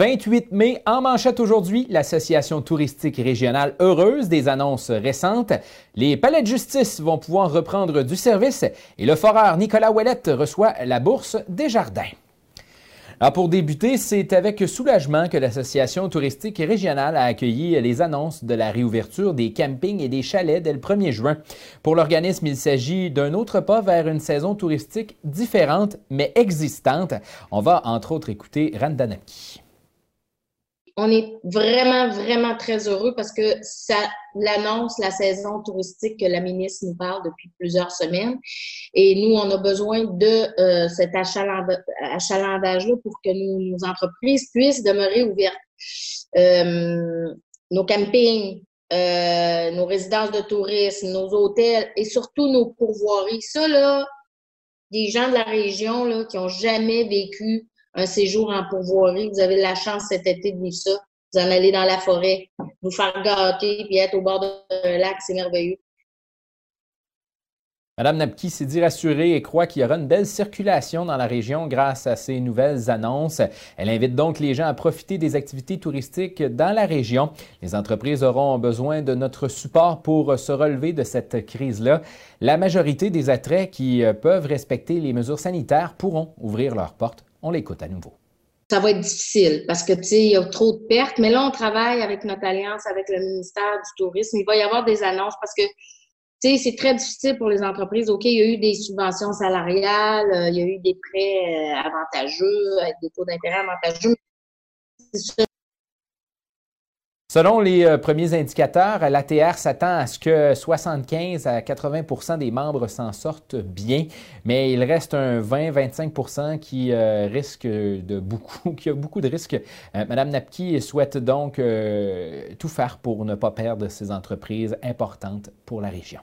28 mai, en manchette aujourd'hui, l'Association touristique régionale heureuse des annonces récentes. Les palais de justice vont pouvoir reprendre du service et le foreur Nicolas Ouellette reçoit la bourse des jardins. Alors pour débuter, c'est avec soulagement que l'Association touristique régionale a accueilli les annonces de la réouverture des campings et des chalets dès le 1er juin. Pour l'organisme, il s'agit d'un autre pas vers une saison touristique différente mais existante. On va entre autres écouter Randanaki on est vraiment, vraiment très heureux parce que ça l'annonce la saison touristique que la ministre nous parle depuis plusieurs semaines. Et nous, on a besoin de euh, cet achalandage-là pour que nos, entreprises puissent demeurer ouvertes. Euh, nos campings, euh, nos résidences de tourisme, nos hôtels et surtout nos pourvoiries. Ça, là, des gens de la région là, qui n'ont jamais vécu un séjour en pourvoirie. Vous avez la chance cet été de vivre ça. Vous en allez dans la forêt, vous faire gâter, puis être au bord d'un lac, c'est merveilleux. Madame Napki s'est dit rassurée et croit qu'il y aura une belle circulation dans la région grâce à ces nouvelles annonces. Elle invite donc les gens à profiter des activités touristiques dans la région. Les entreprises auront besoin de notre support pour se relever de cette crise-là. La majorité des attraits qui peuvent respecter les mesures sanitaires pourront ouvrir leurs portes on l'écoute à nouveau. Ça va être difficile parce que, tu sais, il y a trop de pertes. Mais là, on travaille avec notre alliance, avec le ministère du Tourisme. Il va y avoir des annonces parce que, tu sais, c'est très difficile pour les entreprises. OK, il y a eu des subventions salariales, euh, il y a eu des prêts euh, avantageux, avec des taux d'intérêt avantageux. C'est Selon les euh, premiers indicateurs, l'ATR s'attend à ce que 75 à 80% des membres s'en sortent bien, mais il reste un 20-25% qui euh, risque de beaucoup, qui a beaucoup de risques. Euh, Madame Napki souhaite donc tout faire pour ne pas perdre ces entreprises importantes pour la région.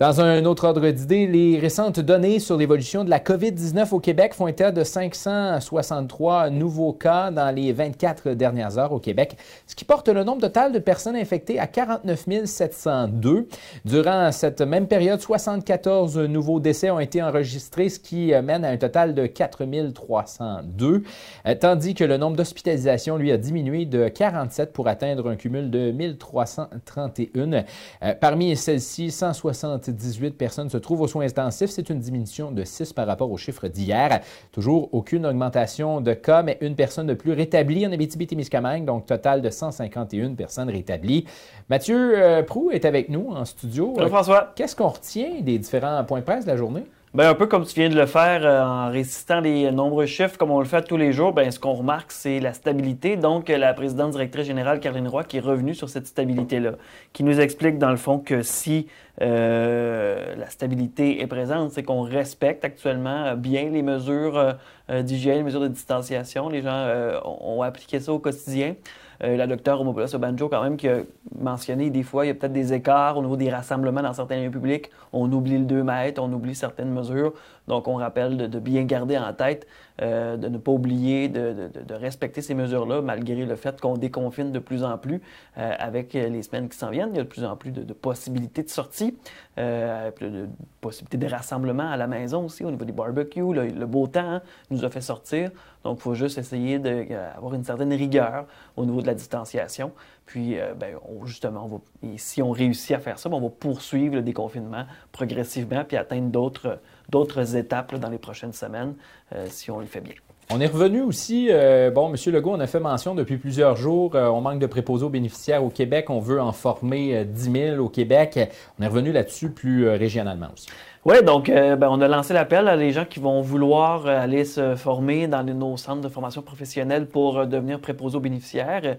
Dans un autre ordre d'idée, les récentes données sur l'évolution de la COVID-19 au Québec font état de 563 nouveaux cas dans les 24 dernières heures au Québec, ce qui porte le nombre total de personnes infectées à 49 702. Durant cette même période, 74 nouveaux décès ont été enregistrés, ce qui mène à un total de 4 302, euh, tandis que le nombre d'hospitalisations, lui, a diminué de 47 pour atteindre un cumul de 1331. Euh, parmi celles-ci, 160 18 personnes se trouvent aux soins intensifs. C'est une diminution de 6 par rapport au chiffre d'hier. Toujours aucune augmentation de cas, mais une personne de plus rétablie en Abitibi-Témiscamingue, donc total de 151 personnes rétablies. Mathieu euh, Prou est avec nous en studio. Bonjour François. Qu'est-ce qu'on retient des différents points de presse de la journée? Bien, un peu comme tu viens de le faire euh, en récitant les nombreux chiffres comme on le fait tous les jours, bien, ce qu'on remarque, c'est la stabilité. Donc, la présidente directrice générale, Caroline Roy, qui est revenue sur cette stabilité-là, qui nous explique dans le fond que si euh, la stabilité est présente, c'est qu'on respecte actuellement bien les mesures euh, d'hygiène, les mesures de distanciation. Les gens ont appliqué ça au quotidien. Euh, la docteure Omopola Banjo, quand même, qui a mentionné des fois, il y a peut-être des écarts au niveau des rassemblements dans certains lieux publics. On oublie le 2 mètres, on oublie certaines mesures. Donc, on rappelle de, bien garder en tête, euh, de ne pas oublier de, respecter ces mesures-là, malgré le fait qu'on déconfine de plus en plus euh, avec les semaines qui s'en viennent. Il y a de plus en plus de, possibilités de sortie, de possibilités de rassemblement à la maison aussi, au niveau des barbecues. Le, beau temps hein, nous a fait sortir. Donc, il faut juste essayer d'avoir une certaine rigueur au niveau de la distanciation. Puis, euh, ben, justement, si on réussit à faire ça, ben, on va poursuivre le déconfinement progressivement puis atteindre d'autres étapes dans les prochaines semaines euh, si on le fait bien. On est revenu aussi, euh, bon, M. Legault, on a fait mention depuis plusieurs jours, on manque de préposés aux bénéficiaires au Québec, on veut en former 10 000 au Québec. On est revenu là-dessus plus régionalement aussi. Oui, donc euh, ben, on a lancé l'appel à les gens qui vont vouloir euh, aller se former dans nos centres de formation professionnelle pour euh, devenir préposés aux bénéficiaires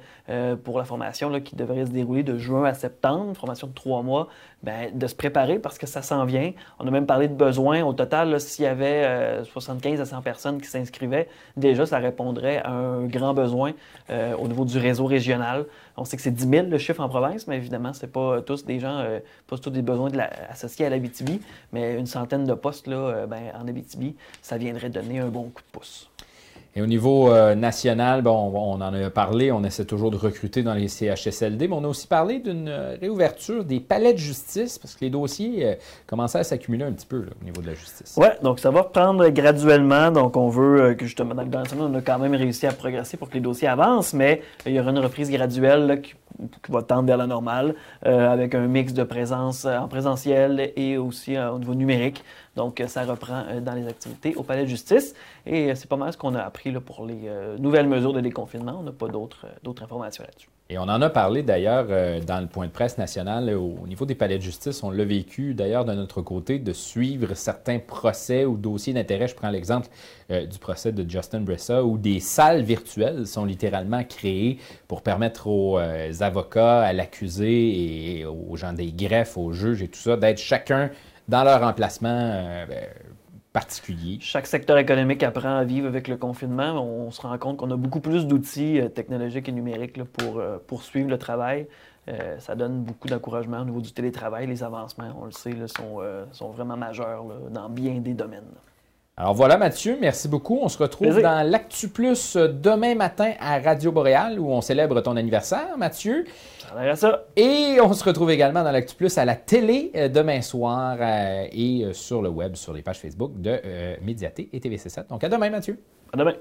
pour la formation qui devrait se dérouler de juin à septembre, formation de trois mois, ben, de se préparer parce que ça s'en vient. On a même parlé de besoins. Au total, s'il y avait 75 à 100 personnes qui s'inscrivaient, déjà, ça répondrait à un grand besoin au niveau du réseau régional. On sait que c'est 10 000 le chiffre en province, mais évidemment, ce pas tous des gens, pas tous des besoins associés à la BTB, mais une centaine de postes là, euh, ben, en Abitibi, ça viendrait donner un bon coup de pouce. Et au niveau euh, national, bon, on en a parlé, on essaie toujours de recruter dans les CHSLD, mais on a aussi parlé d'une euh, réouverture des palais de justice parce que les dossiers euh, commençaient à s'accumuler un petit peu au niveau de la justice. Oui, donc ça va reprendre graduellement. Donc on veut que justement, dans le on a quand même réussi à progresser pour que les dossiers avancent, mais il y aura une reprise graduelle qui, va tendre vers la normale avec un mix de présence en présentiel et aussi au niveau numérique. Donc, ça reprend dans les activités au Palais de justice. Et c'est pas mal ce qu'on a appris pour les euh, nouvelles mesures de déconfinement. On n'a pas d'autres euh, informations là-dessus. Et on en a parlé d'ailleurs euh, dans le point de presse national au, niveau des palais de justice. On l'a vécu d'ailleurs de notre côté de suivre certains procès ou dossiers d'intérêt. Je prends l'exemple du procès de Justin Bressa où des salles virtuelles sont littéralement créées pour permettre aux avocats, à l'accusé et aux gens des greffes, aux juges et tout ça d'être chacun dans leur emplacement. Ben, particulier. Chaque secteur économique apprend à vivre avec le confinement. On se rend compte qu'on a beaucoup plus d'outils euh, technologiques et numériques pour euh, poursuivre le travail. Euh, ça donne beaucoup d'encouragement au niveau du télétravail. Les avancements, on le sait, sont, sont, vraiment majeurs dans bien des domaines. Alors voilà Mathieu, merci beaucoup. On se retrouve dans l'Actu Plus demain matin à Radio Boréal où on célèbre ton anniversaire, Mathieu. Ça. Et on se retrouve également dans l'Actu Plus à la télé euh, demain soir euh, et euh, sur le web, sur les pages Facebook de Médiaté et TVC7. Donc à demain Mathieu. À demain.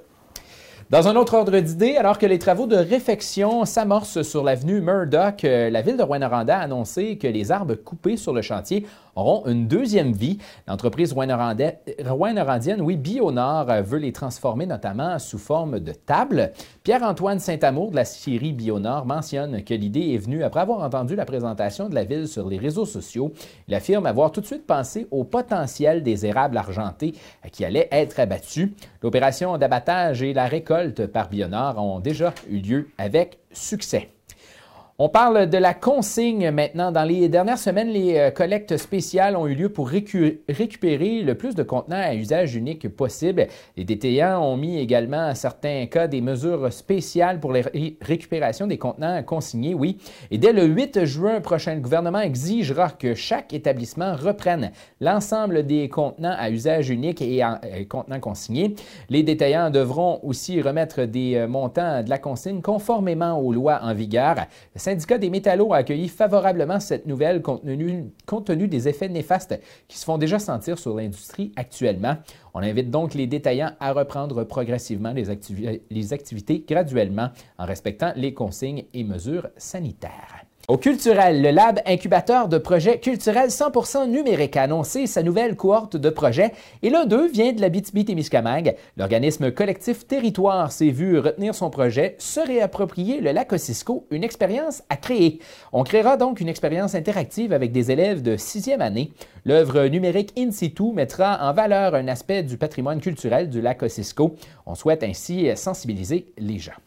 Dans un autre ordre d'idée, alors que les travaux de réfection s'amorcent sur l'avenue Murdoch, la ville de Rwanda a annoncé que les arbres coupés sur le chantier auront une deuxième vie. L'entreprise rouen-norandienne, oui, Bionor, euh, veut les transformer notamment sous forme de table. Pierre-Antoine Saint-Amour de la scierie Bionor mentionne que l'idée est venue après avoir entendu la présentation de la ville sur les réseaux sociaux. Il affirme avoir tout de suite pensé au potentiel des érables argentés qui allaient être abattus. L'opération d'abattage et la récolte par Bionor ont déjà eu lieu avec succès. On parle de la consigne maintenant. Dans les dernières semaines, les euh, collectes spéciales ont eu lieu pour récupérer le plus de contenants à usage unique possible. Les détaillants ont mis également, à certains cas, des mesures spéciales pour la récupération des contenants consignés, oui. Et dès le 8 juin prochain, le gouvernement exigera que chaque établissement reprenne l'ensemble des contenants à usage unique et euh, contenants consignés. Les détaillants devront aussi remettre des euh, montants de la consigne conformément aux lois en vigueur syndicat des métallos a accueilli favorablement cette nouvelle compte tenu, des effets néfastes qui se font déjà sentir sur l'industrie actuellement. On invite donc les détaillants à reprendre progressivement les, les activités graduellement en respectant les consignes et mesures sanitaires. Au Culturel, le Lab incubateur de projets culturels 100% numérique a annoncé sa nouvelle cohorte de projets et l'un d'eux vient de la BTB-Témiscamingue. L'organisme collectif Territoire s'est vu retenir son projet Se réapproprier le lac Ossisco, une expérience à créer. On créera donc une expérience interactive avec des élèves de sixième année. L'œuvre numérique In situ mettra en valeur un aspect du patrimoine culturel du lac Ossisco. On souhaite ainsi sensibiliser les gens.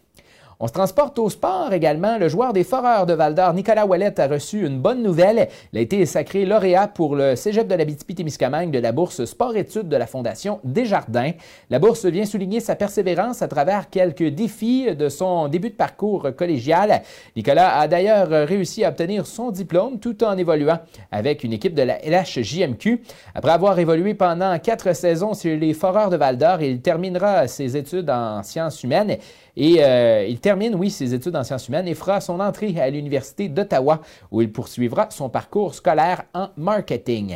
On se transporte au sport également. Le joueur des Foreurs de Val-d'Or, Nicolas Ouellet, a reçu une bonne nouvelle. Il a été sacré lauréat pour le Cégep de la témiscamingue de la bourse Sport-études de la Fondation Desjardins. La bourse vient souligner sa persévérance à travers quelques défis de son début de parcours collégial. Nicolas a d'ailleurs réussi à obtenir son diplôme tout en évoluant avec une équipe de la LHJMQ. Après avoir évolué pendant quatre saisons sur les Foreurs de Val-d'Or, il terminera ses études en sciences humaines et euh, il termine, oui, ses études en sciences humaines et fera son entrée à l'Université d'Ottawa où il poursuivra son parcours scolaire en marketing.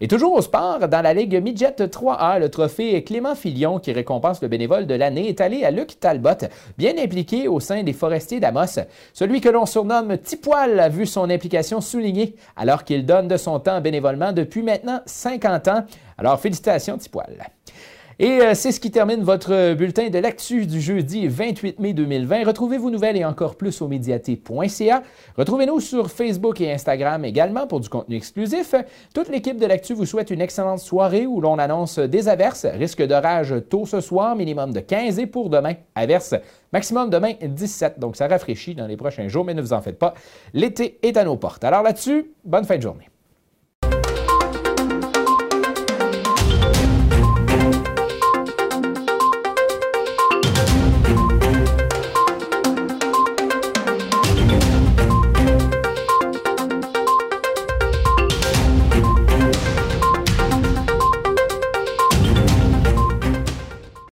Et toujours au sport, dans la Ligue Midget 3A, le trophée Clément Filion qui récompense le bénévole de l'année est allé à Luc Talbot, bien impliqué au sein des forestiers d'Amos. Celui que l'on surnomme Tipoil a vu son implication soulignée alors qu'il donne de son temps bénévolement depuis maintenant 50 ans. Alors félicitations Tipoil. Et euh, c'est ce qui termine votre bulletin de l'actu du jeudi 28 mai 2020. Retrouvez vos nouvelles et encore plus au médiaté.ca. Retrouvez-nous sur Facebook et Instagram également pour du contenu exclusif. Toute l'équipe de l'actu vous souhaite une excellente soirée où l'on annonce des averses. Risque d'orage tôt ce soir, minimum de 15 et pour demain, averses maximum demain 17. Donc ça rafraîchit dans les prochains jours, mais ne vous en faites pas. L'été est à nos portes. Alors là-dessus, bonne fin de journée.